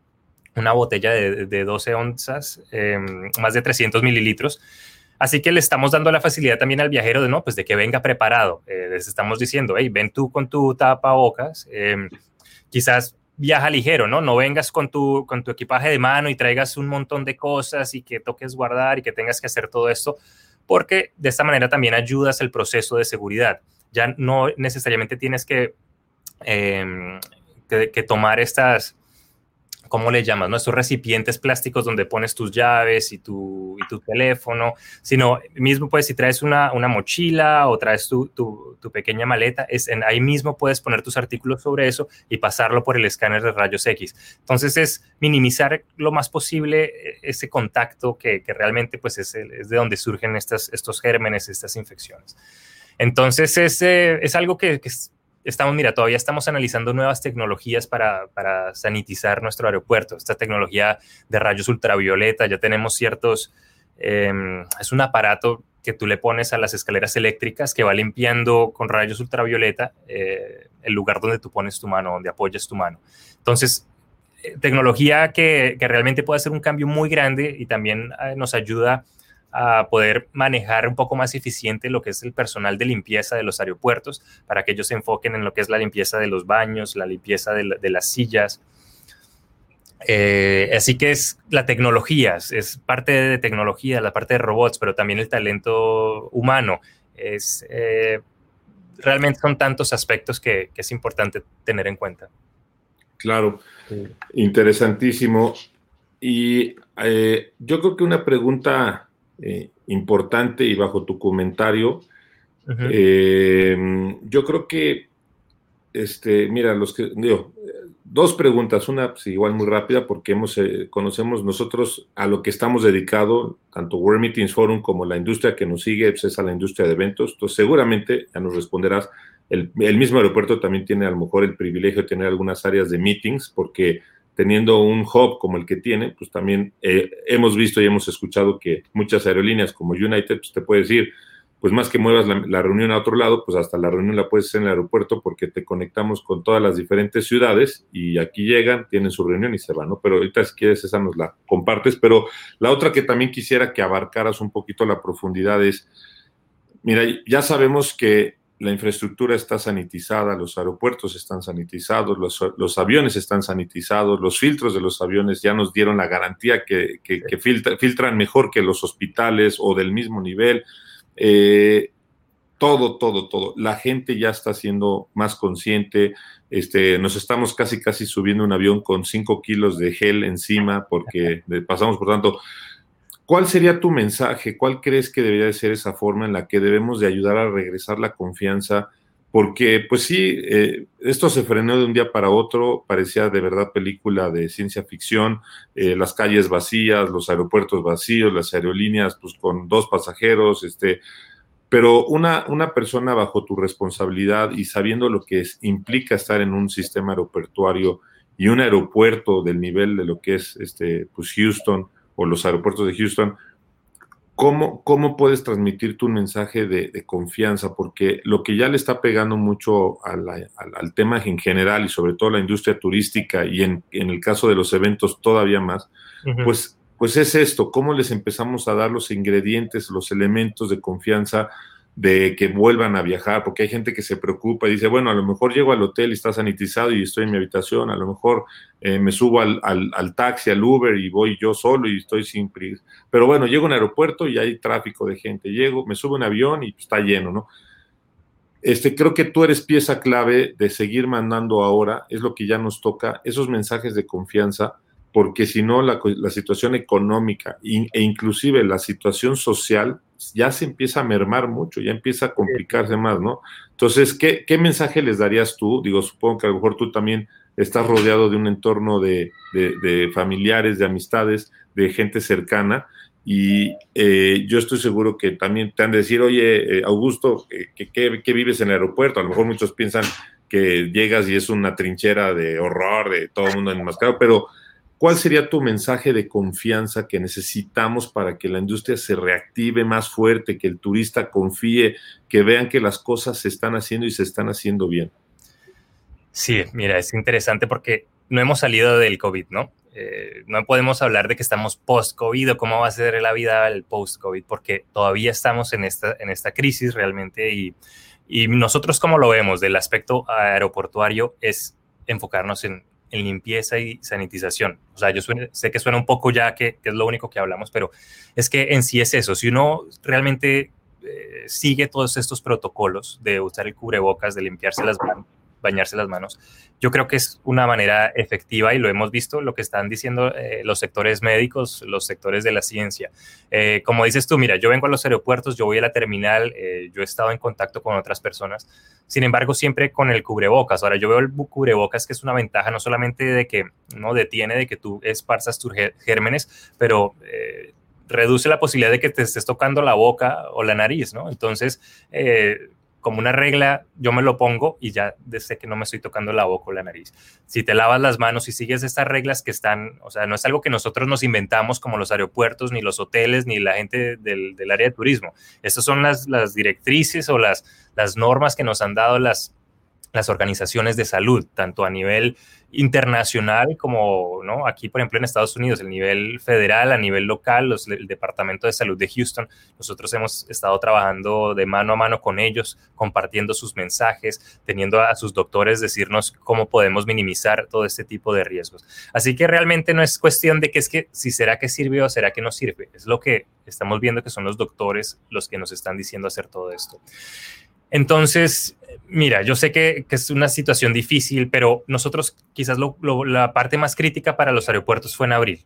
Una botella de, de 12 onzas, más de 300 mililitros. Así que le estamos dando la facilidad también al viajero de, no, pues de que venga preparado. Eh, les estamos diciendo, hey, ven tú con tu tapabocas, eh, quizás viaja ligero, ¿no? No vengas con tu, con tu equipaje de mano y traigas un montón de cosas y que toques guardar y que tengas que hacer todo esto, porque de esta manera también ayudas el proceso de seguridad. Ya no necesariamente tienes que, eh, que tomar estas ¿cómo le llamas? ¿no? Estos recipientes plásticos donde pones tus llaves y tu, y tu teléfono, sino mismo pues si traes una, una mochila o traes tu, tu, pequeña maleta, es en, ahí mismo puedes poner tus artículos sobre eso y pasarlo por el escáner de rayos X. Entonces es minimizar lo más posible eh, ese contacto que, que realmente pues es, es, de donde surgen estas, estos gérmenes, estas infecciones. Entonces es, eh, es algo que, que estamos, mira, todavía estamos analizando nuevas tecnologías para, para, sanitizar nuestro aeropuerto. Esta tecnología de rayos ultravioleta, ya tenemos ciertos, em, es un aparato que tú le pones a las escaleras eléctricas que va limpiando con rayos ultravioleta eh, el lugar donde tú pones tu mano, donde apoyas tu mano. Entonces, eh, tecnología que, que, realmente puede hacer un cambio muy grande y también eh, nos ayuda a poder manejar un poco más eficiente lo que es el personal de limpieza de los aeropuertos, para que ellos se enfoquen en lo que es la limpieza de los baños, la limpieza de, las sillas. Eh, así que es la tecnología, es parte de tecnología, la parte de robots, pero también el talento humano. Es, eh, realmente son tantos aspectos que, es importante tener en cuenta. Claro, interesantísimo. Y eh, yo creo que una pregunta eh, importante y bajo tu comentario. Eh, yo creo que, este, mira, los que, digo, dos preguntas, una pues, igual muy rápida porque hemos, eh, conocemos nosotros a lo que estamos dedicados, tanto World Meetings Forum como la industria que nos sigue, pues, es a la industria de eventos. Entonces, seguramente, ya nos responderás, el, el mismo aeropuerto también tiene a lo mejor el privilegio de tener algunas áreas de meetings porque teniendo un hub como el que tiene, pues también eh, hemos visto y hemos escuchado que muchas aerolíneas como United, pues te puede decir, pues más que muevas la, reunión a otro lado, pues hasta la reunión la puedes hacer en el aeropuerto porque te conectamos con todas las diferentes ciudades y aquí llegan, tienen su reunión y se van, ¿no? Pero ahorita si quieres esa nos la compartes, pero la otra que también quisiera que abarcaras un poquito la profundidad es, mira, ya sabemos que la infraestructura está sanitizada, los aeropuertos están sanitizados, los, aviones están sanitizados, los filtros de los aviones ya nos dieron la garantía que, filtran mejor que los hospitales o del mismo nivel. Eh, todo, todo, todo. La gente ya está siendo más consciente. Este, nos estamos casi, casi subiendo un avión con 5 kilos de gel encima porque pasamos, por tanto, ¿Cuál sería tu mensaje? ¿Cuál crees que debería de ser esa forma en la que debemos de ayudar a regresar la confianza? Porque, pues sí, eh, esto se frenó de un día para otro, parecía de verdad película de ciencia ficción, eh, las calles vacías, los aeropuertos vacíos, las aerolíneas pues con dos pasajeros, este, pero una, una persona bajo tu responsabilidad y sabiendo lo que implica estar en un sistema aeroportuario y un aeropuerto del nivel de lo que es este, pues Houston, o los aeropuertos de Houston, ¿cómo, cómo puedes transmitir tu mensaje de, confianza? Porque lo que ya le está pegando mucho al, tema en general y sobre todo la industria turística y en, el caso de los eventos todavía más, pues pues es esto, cómo les empezamos a dar los ingredientes, los elementos de confianza de que vuelvan a viajar, porque hay gente que se preocupa y dice, bueno, a lo mejor llego al hotel y está sanitizado y estoy en mi habitación, a lo mejor eh, me subo al, al, taxi, al Uber y voy yo solo y estoy sin. Pero bueno, llego a un aeropuerto y hay tráfico de gente, llego, me subo a un avión y está lleno, ¿no? Este, creo que tú eres pieza clave de seguir mandando ahora, es lo que ya nos toca, esos mensajes de confianza, porque si no, la, la situación económica e inclusive la situación social ya se empieza a mermar mucho, ya empieza a complicarse más, ¿no? Entonces, ¿qué, ¿qué, mensaje les darías tú? Digo, supongo que a lo mejor tú también estás rodeado de un entorno de, de, familiares, de amistades, de gente cercana, y eh, yo estoy seguro que también te han de decir, oye, eh, Augusto, ¿qué, qué, vives en el aeropuerto? A lo mejor muchos piensan que llegas y es una trinchera de horror, de todo el mundo enmascarado, pero ¿Cuál sería tu mensaje de confianza que necesitamos para que la industria se reactive más fuerte, que el turista confíe, que vean que las cosas se están haciendo y se están haciendo bien? Sí, mira, es interesante porque no hemos salido del COVID, ¿no? Eh, no podemos hablar de que estamos post-COVID o cómo va a ser la vida el post-COVID, porque todavía estamos en esta, en esta crisis realmente y, y nosotros como lo vemos del aspecto aeroportuario es enfocarnos en, en limpieza y sanitización. O sea, yo sé que suena un poco ya que, es lo único que hablamos, pero es que en sí es eso. Si uno realmente eh, sigue todos estos protocolos de usar el cubrebocas, de limpiarse las manos, bañarse las manos. Yo creo que es una manera efectiva y lo hemos visto, lo que están diciendo eh, los sectores médicos, los sectores de la ciencia. Eh, como dices tú, mira, yo vengo a los aeropuertos, yo voy a la terminal, eh, yo he estado en contacto con otras personas, sin embargo, siempre con el cubrebocas. Ahora, yo veo el cubrebocas que es una ventaja no solamente de que no detiene, de que tú esparzas tus gérmenes, pero reduce la posibilidad de que te estés tocando la boca o la nariz, ¿no? Entonces, como una regla, yo me lo pongo y ya desde que no me estoy tocando la boca o la nariz. Si te lavas las manos y sigues estas reglas que están, o sea, no es algo que nosotros nos inventamos como los aeropuertos, ni los hoteles, ni la gente del, área de turismo. Estas son las, las directrices o las, las normas que nos han dado las, las organizaciones de salud, tanto a nivel internacional como ¿no? aquí, por ejemplo, en Estados Unidos, el nivel federal, a nivel local, los, el Departamento de Salud de Houston. Nosotros hemos estado trabajando de mano a mano con ellos, compartiendo sus mensajes, teniendo a sus doctores decirnos cómo podemos minimizar todo este tipo de riesgos. Así que realmente no es cuestión de que es que si será que sirve o será que no sirve. Es lo que estamos viendo que son los doctores los que nos están diciendo hacer todo esto. Entonces, mira, yo sé que, es una situación difícil, pero nosotros quizás la parte más crítica para los aeropuertos fue en abril.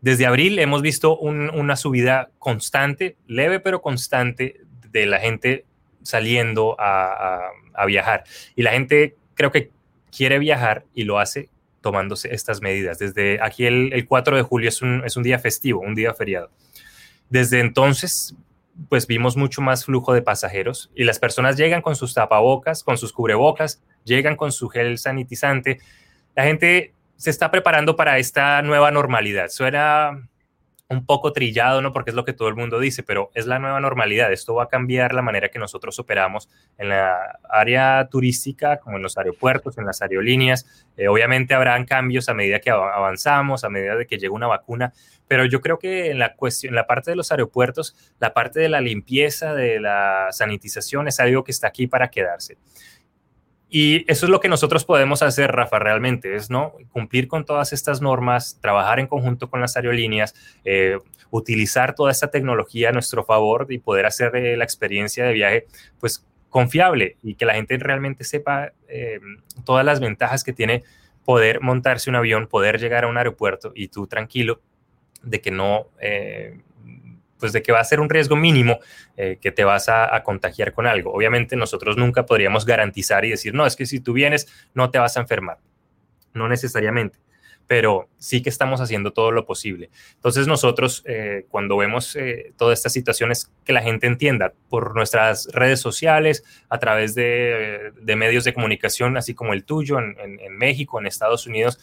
Desde abril hemos visto una subida constante, leve pero constante, de la gente saliendo a, viajar. Y la gente creo que quiere viajar y lo hace tomándose estas medidas. Desde aquí el, 4 de julio es un, es un día festivo, un día feriado. Desde entonces pues vimos mucho más flujo de pasajeros y las personas llegan con sus tapabocas, con sus cubrebocas, llegan con su gel sanitizante. La gente se está preparando para esta nueva normalidad. Suena un poco trillado, ¿no? Porque es lo que todo el mundo dice, pero es la nueva normalidad. Esto va a cambiar la manera que nosotros operamos en la área turística, como en los aeropuertos, en las aerolíneas. Eh, obviamente habrán cambios a medida que avanzamos, a medida de que llegue una vacuna, pero yo creo que en la cuestión, en la parte de los aeropuertos, la parte de la limpieza, de la sanitización es algo que está aquí para quedarse. Y eso es lo que nosotros podemos hacer, Rafa, realmente, es ¿no? cumplir con todas estas normas, trabajar en conjunto con las aerolíneas, eh, utilizar toda esta tecnología a nuestro favor y poder hacer la experiencia de viaje pues confiable y que la gente realmente sepa eh, todas las ventajas que tiene poder montarse un avión, poder llegar a un aeropuerto y tú tranquilo de que no, eh, pues de que va a ser un riesgo mínimo eh, que te vas a, contagiar con algo. Obviamente nosotros nunca podríamos garantizar y decir, no, es que si tú vienes no te vas a enfermar. No necesariamente, pero sí que estamos haciendo todo lo posible. Entonces nosotros eh, cuando vemos eh, todas estas situaciones que la gente entienda por nuestras redes sociales, a través de, medios de comunicación, así como el tuyo en, en México, en Estados Unidos,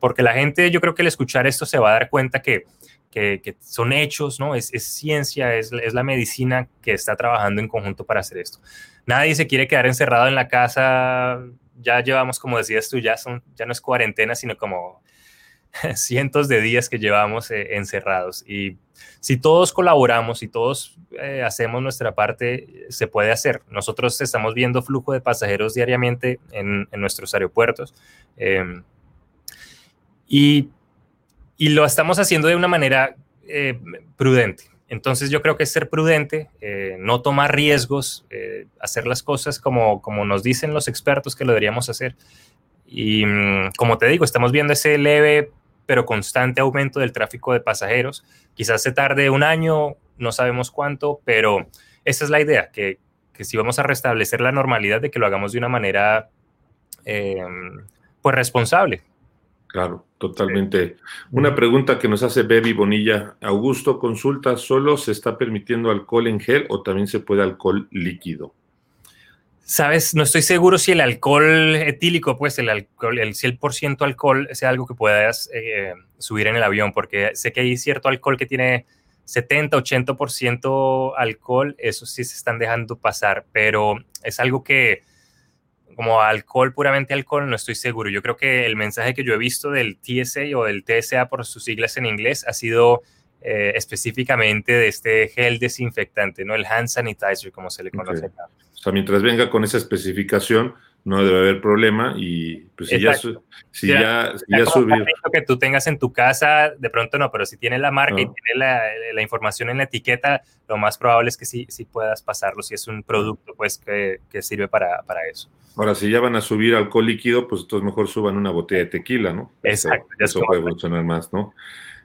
porque la gente yo creo que al escuchar esto se va a dar cuenta que que, son hechos, ¿no? Es, ciencia, es, es, la medicina que está trabajando en conjunto para hacer esto. Nadie se quiere quedar encerrado en la casa, ya llevamos, como decías tú, ya, son, ya no es cuarentena, sino como cientos de días que llevamos eh, encerrados. Y si todos colaboramos, y todos eh, hacemos nuestra parte, se puede hacer. Nosotros estamos viendo flujo de pasajeros diariamente en, nuestros aeropuertos. Em, y, y, lo estamos haciendo de una manera prudente. Entonces yo creo que es ser prudente, no tomar riesgos, hacer las cosas como, como nos dicen los expertos que lo deberíamos hacer. Y mm, como te digo, estamos viendo ese leve pero constante aumento del tráfico de pasajeros. Quizás se tarde un año, no sabemos cuánto, pero esa es la idea, que, que si vamos a restablecer la normalidad, de que lo hagamos de una manera em, pues responsable. Claro, totalmente. Una pregunta que nos hace Baby Bonilla. Augusto, consulta, ¿solo se está permitiendo alcohol en gel o también se puede alcohol líquido? Sabes, no estoy seguro si el alcohol etílico, pues el alcohol, el 100% alcohol sea algo que puedas eh, subir en el avión, porque sé que hay cierto alcohol que tiene 70, 80% alcohol, eso sí se están dejando pasar, pero es algo que como alcohol, puramente alcohol, no estoy seguro. Yo creo que el mensaje que yo he visto del TSA o del TSA por sus siglas en inglés ha sido eh, específicamente de este gel desinfectante, ¿no? El hand sanitizer, como se le conoce acá. O sea, mientras venga con esa especificación, no debe haber problema y pues si ya, si ya, que tú tengas en tu casa, de pronto no, pero si tiene la marca y tiene la, la, información en la etiqueta, lo más probable es que sí, sí puedas pasarlo si es un producto pues que, que sirve para, para, eso. Ahora, si ya van a subir alcohol líquido, pues entonces mejor suban una botella de tequila, ¿no? Exacto. Eso, eso puede funcionar más, ¿no?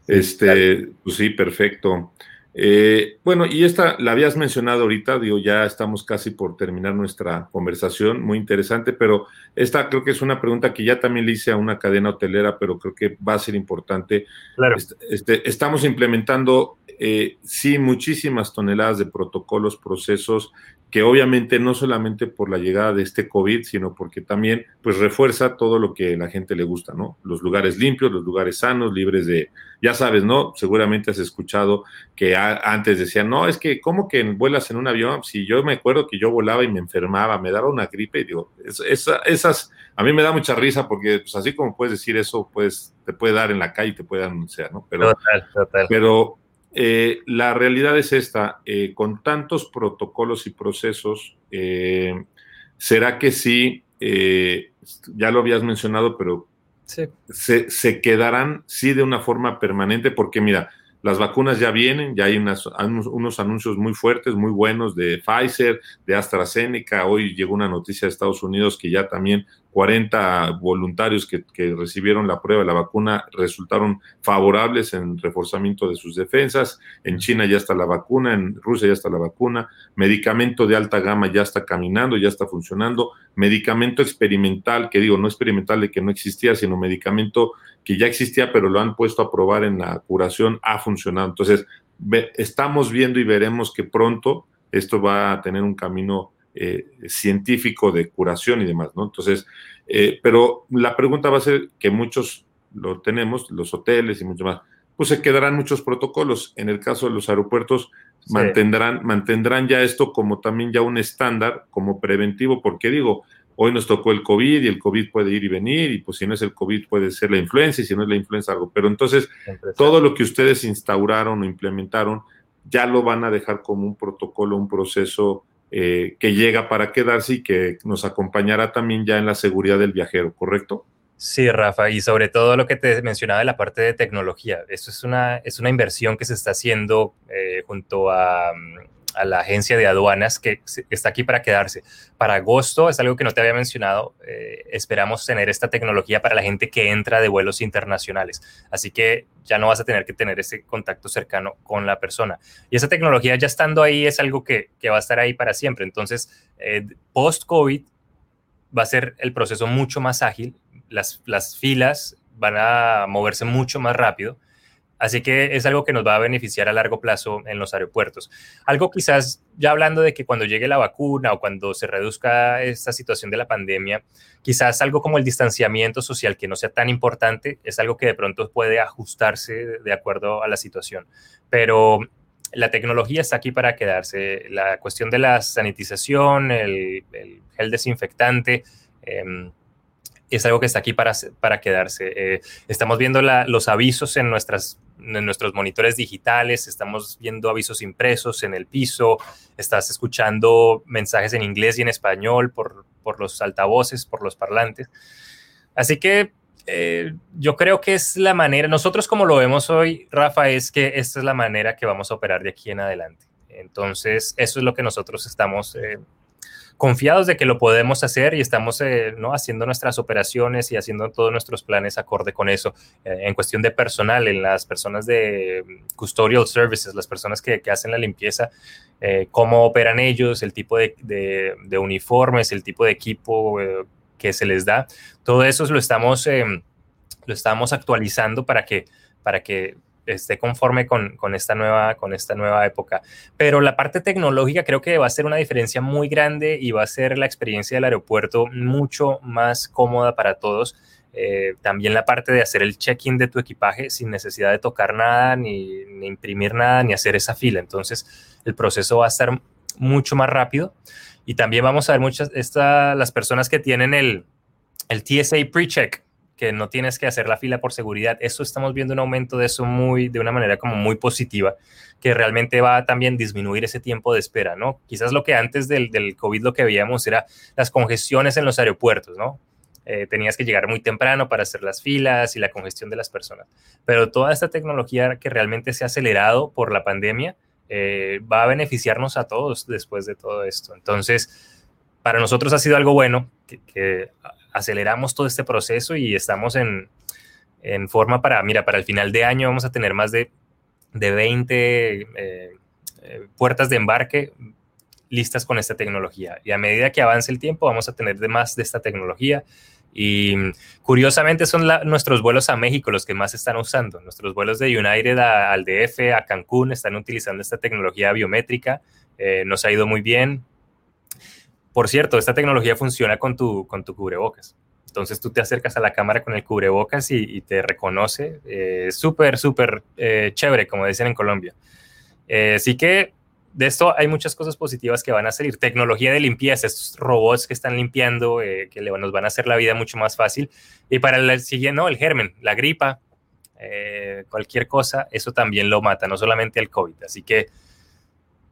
Este, pues sí, perfecto. Eh, bueno, y esta la habías mencionado ahorita, digo, ya estamos casi por terminar nuestra conversación, muy interesante, pero esta creo que es una pregunta que ya también le hice a una cadena hotelera, pero creo que va a ser importante. Claro. Este, este estamos implementando, eh, sí, muchísimas toneladas de protocolos, procesos que obviamente no solamente por la llegada de este COVID, sino porque también pues refuerza todo lo que a la gente le gusta, ¿no? Los lugares limpios, los lugares sanos, libres de, ya sabes, ¿no? Seguramente has escuchado que antes decían, no, es que, ¿cómo que vuelas en un avión? Si yo me acuerdo que yo volaba y me enfermaba, me daba una gripe, y digo, esas, a mí me da mucha risa porque pues así como puedes decir eso, pues te puede dar en la calle, te puede anunciar, ¿no? Pero, total, total. Pero eh, la realidad es esta, eh, con tantos protocolos y procesos, eh, ¿será que sí, ya lo habías mencionado, pero se, se, quedarán sí de una forma permanente? Porque mira, las vacunas ya vienen, ya hay unos, unos anuncios muy fuertes, muy buenos de Pfizer, de AstraZeneca. Hoy llegó una noticia de Estados Unidos que ya también 40 voluntarios que, recibieron la prueba de la vacuna resultaron favorables en reforzamiento de sus defensas. En China ya está la vacuna, en Rusia ya está la vacuna. Medicamento de alta gama ya está caminando, ya está funcionando. Medicamento experimental, que digo, no experimental de que no existía, sino medicamento que ya existía, pero lo han puesto a probar en la curación, ha funcionado. Entonces, estamos viendo y veremos que pronto esto va a tener un camino eh, científico de curación y demás, ¿no? Entonces, eh, pero la pregunta va a ser que muchos lo tenemos, los hoteles y mucho más, pues se quedarán muchos protocolos. En el caso de los aeropuertos, mantendrán, mantendrán ya esto como también ya un estándar, como preventivo, porque digo, hoy nos tocó el COVID y el COVID puede ir y venir, y pues si no es el COVID puede ser la influenza, y si no es la influenza algo. Pero entonces, todo lo que ustedes instauraron o implementaron, ya lo van a dejar como un protocolo, un proceso eh, que llega para quedarse y que nos acompañará también ya en la seguridad del viajero, ¿correcto? Sí, Rafa, y sobre todo lo que te mencionaba de la parte de tecnología. Eso es una, es una inversión que se está haciendo eh, junto a, mm, a la agencia de aduanas que está aquí para quedarse. Para agosto, es algo que no te había mencionado, eh, esperamos tener esta tecnología para la gente que entra de vuelos internacionales. Así que ya no vas a tener que tener ese contacto cercano con la persona. Y esa tecnología ya estando ahí es algo que, que va a estar ahí para siempre. Entonces, eh, post-COVID va a ser el proceso mucho más ágil, las, las filas van a moverse mucho más rápido Así que es algo que nos va a beneficiar a largo plazo en los aeropuertos. Algo quizás, ya hablando de que cuando llegue la vacuna o cuando se reduzca esta situación de la pandemia, quizás algo como el distanciamiento social, que no sea tan importante, es algo que de pronto puede ajustarse de acuerdo a la situación. Pero la tecnología está aquí para quedarse. La cuestión de la sanitización, el, gel desinfectante, y es algo que está aquí para, para quedarse. Eh, estamos viendo los avisos en, nuestras, en nuestros monitores digitales, estamos viendo avisos impresos en el piso, estás escuchando mensajes en inglés y en español por, por los altavoces, por los parlantes. Así que eh, yo creo que es la manera, nosotros como lo vemos hoy, Rafa, es que esta es la manera que vamos a operar de aquí en adelante. Entonces, eso es lo que nosotros estamos eh, confiados de que lo podemos hacer y estamos eh, ¿no? haciendo nuestras operaciones y haciendo todos nuestros planes acorde con eso. Eh, en cuestión de personal, en las personas de mm, custodial services, las personas que, que hacen la limpieza, eh, cómo operan ellos, el tipo de, de, de uniformes, el tipo de equipo que se les da, todo eso lo estamos, lo estamos actualizando para que, para que esté conforme con, esta nueva, con esta nueva época. Pero la parte tecnológica creo que va a ser una diferencia muy grande y va a ser la experiencia del aeropuerto mucho más cómoda para todos. Eh, también la parte de hacer el check-in de tu equipaje sin necesidad de tocar nada, ni, imprimir nada, ni hacer esa fila. Entonces, el proceso va a estar mucho más rápido. Y también vamos a ver muchas, esta, las personas que tienen el, el TSA pre-check, que no tienes que hacer la fila por seguridad. Eso estamos viendo un aumento de eso muy, de una manera como muy positiva, que realmente va a también disminuir ese tiempo de espera, ¿no? Quizás lo que antes del, del COVID lo que veíamos era las congestiones en los aeropuertos, ¿no? Eh, tenías que llegar muy temprano para hacer las filas y la congestión de las personas. Pero toda esta tecnología que realmente se ha acelerado por la pandemia eh, va a beneficiarnos a todos después de todo esto. Entonces, para nosotros ha sido algo bueno que, que aceleramos todo este proceso y estamos en, en, forma para, mira, para el final de año vamos a tener más de, de 20 eh, eh, puertas de embarque listas con esta tecnología. Y a medida que avance el tiempo, vamos a tener de más de esta tecnología. Y curiosamente son nuestros vuelos a México los que más están usando. Nuestros vuelos de United al DF, a Cancún, están utilizando esta tecnología biométrica. Eh, nos ha ido muy bien. Por cierto, esta tecnología funciona con tu, con tu cubrebocas. Entonces tú te acercas a la cámara con el cubrebocas y, te reconoce. Eh, súper, súper eh, chévere, como dicen en Colombia. Eh, así que de esto hay muchas cosas positivas que van a salir. Tecnología de limpieza, estos robots que están limpiando, que le, nos van a hacer la vida mucho más fácil. Y para el siguiente, no, el germen, la gripa, cualquier cosa, eso también lo mata, no solamente el COVID. Así que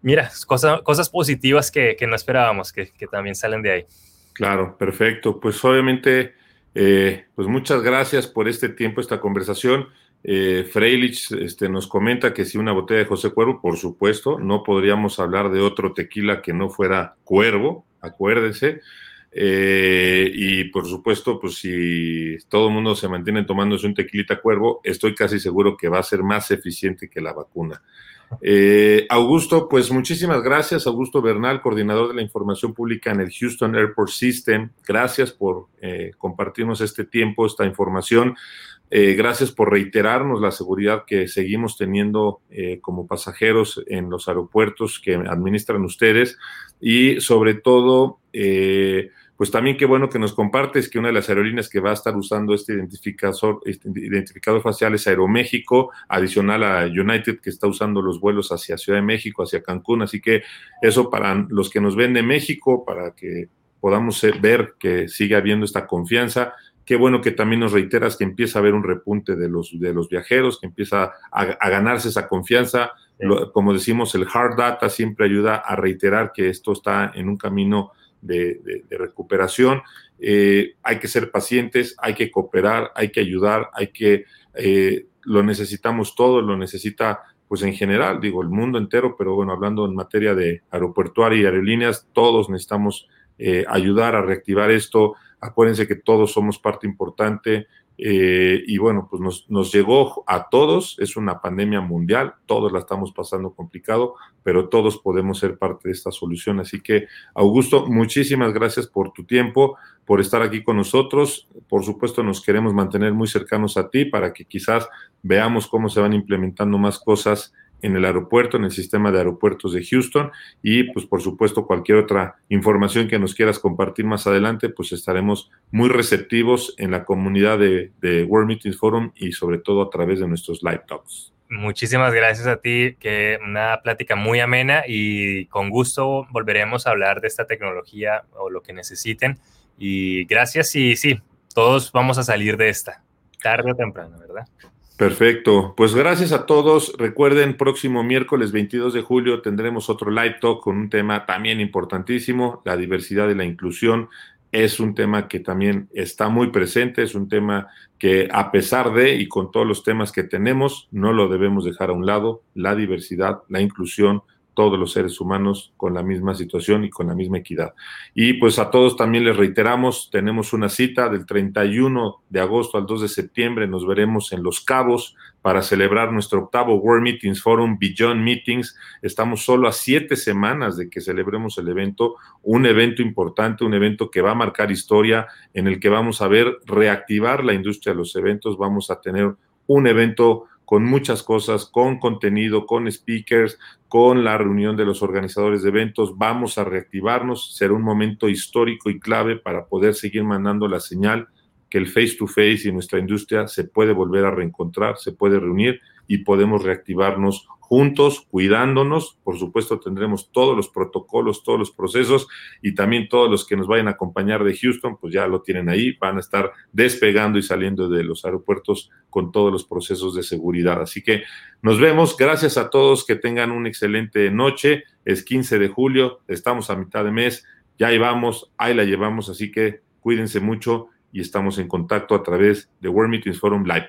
mira, cosas, cosas positivas que, no esperábamos, que, también salen de ahí. Claro, perfecto. Pues obviamente, eh, pues muchas gracias por este tiempo, esta conversación. Eh, Freilich este, nos comenta que si una botella de José Cuervo, por supuesto, no podríamos hablar de otro tequila que no fuera Cuervo, acuérdense. Eh, y por supuesto, pues si todo el mundo se mantiene tomándose un tequilita cuervo, estoy casi seguro que va a ser más eficiente que la vacuna. Eh, Augusto, pues muchísimas gracias, Augusto Bernal, coordinador de la información pública en el Houston Airport System. Gracias por eh, compartirnos este tiempo, esta información. Eh, gracias por reiterarnos la seguridad que seguimos teniendo como pasajeros en los aeropuertos que administran ustedes y sobre todo pues también qué bueno que nos compartes que una de las aerolíneas que va a estar usando este identificador, este identificador facial es Aeroméxico, adicional a United que está usando los vuelos hacia Ciudad de México, hacia Cancún. Así que eso para los que nos ven de México, para que podamos ver que sigue habiendo esta confianza. Qué bueno que también nos reiteras que empieza a haber un repunte de los, de los viajeros, que empieza a, ganarse esa confianza. como decimos, el hard data siempre ayuda a reiterar que esto está en un camino de, recuperación. Eh, hay que ser pacientes, hay que cooperar, hay que ayudar, hay que, eh, lo necesitamos todo, lo necesita pues en general, digo, el mundo entero, pero bueno, hablando en materia de aeroportuaria y aerolíneas, todos necesitamos eh, ayudar a reactivar esto. Acuérdense que todos somos parte importante. Eh, y bueno, pues nos, nos, llegó a todos, es una pandemia mundial, todos la estamos pasando complicado, pero todos podemos ser parte de esta solución. Así que, Augusto, muchísimas gracias por tu tiempo, por estar aquí con nosotros. Por supuesto, nos queremos mantener muy cercanos a ti para que quizás veamos cómo se van implementando más cosas en el aeropuerto, en el sistema de aeropuertos de Houston y pues por supuesto cualquier otra información que nos quieras compartir más adelante, pues estaremos muy receptivos en la comunidad de, World Meetings Forum y sobre todo a través de nuestros live talks. Muchísimas gracias a ti, que una plática muy amena y con gusto volveremos a hablar de esta tecnología o lo que necesiten. Y gracias y sí, todos vamos a salir de esta, tarde o temprano, ¿verdad? Perfecto. Pues gracias a todos. Recuerden, próximo miércoles 22 de julio tendremos otro live talk con un tema también importantísimo, la diversidad y la inclusión. Es un tema que también está muy presente, es un tema que a pesar de y con todos los temas que tenemos, no lo debemos dejar a un lado, la diversidad, la inclusión, todos los seres humanos con la misma situación y con la misma equidad. Y pues a todos también les reiteramos, tenemos una cita del 31 de agosto al 2 de septiembre, nos veremos en Los Cabos para celebrar nuestro octavo World Meetings Forum Beyond Meetings. Estamos solo a siete semanas de que celebremos el evento, un evento importante, un evento que va a marcar historia, en el que vamos a ver reactivar la industria de los eventos, vamos a tener un evento con muchas cosas, con contenido, con speakers, con la reunión de los organizadores de eventos. Vamos a reactivarnos. Será un momento histórico y clave para poder seguir mandando la señal que el face to face y nuestra industria se puede volver a reencontrar, se puede reunir y podemos reactivarnos juntos, cuidándonos. Por supuesto, tendremos todos los protocolos, todos los procesos y también todos los que nos vayan a acompañar de Houston, pues ya lo tienen ahí, van a estar despegando y saliendo de los aeropuertos con todos los procesos de seguridad. Así que nos vemos. Gracias a todos, que tengan una excelente noche. Es 15 de julio, estamos a mitad de mes, ya ahí vamos, ahí la llevamos, así que cuídense mucho y estamos en contacto a través de World Meetings Forum Live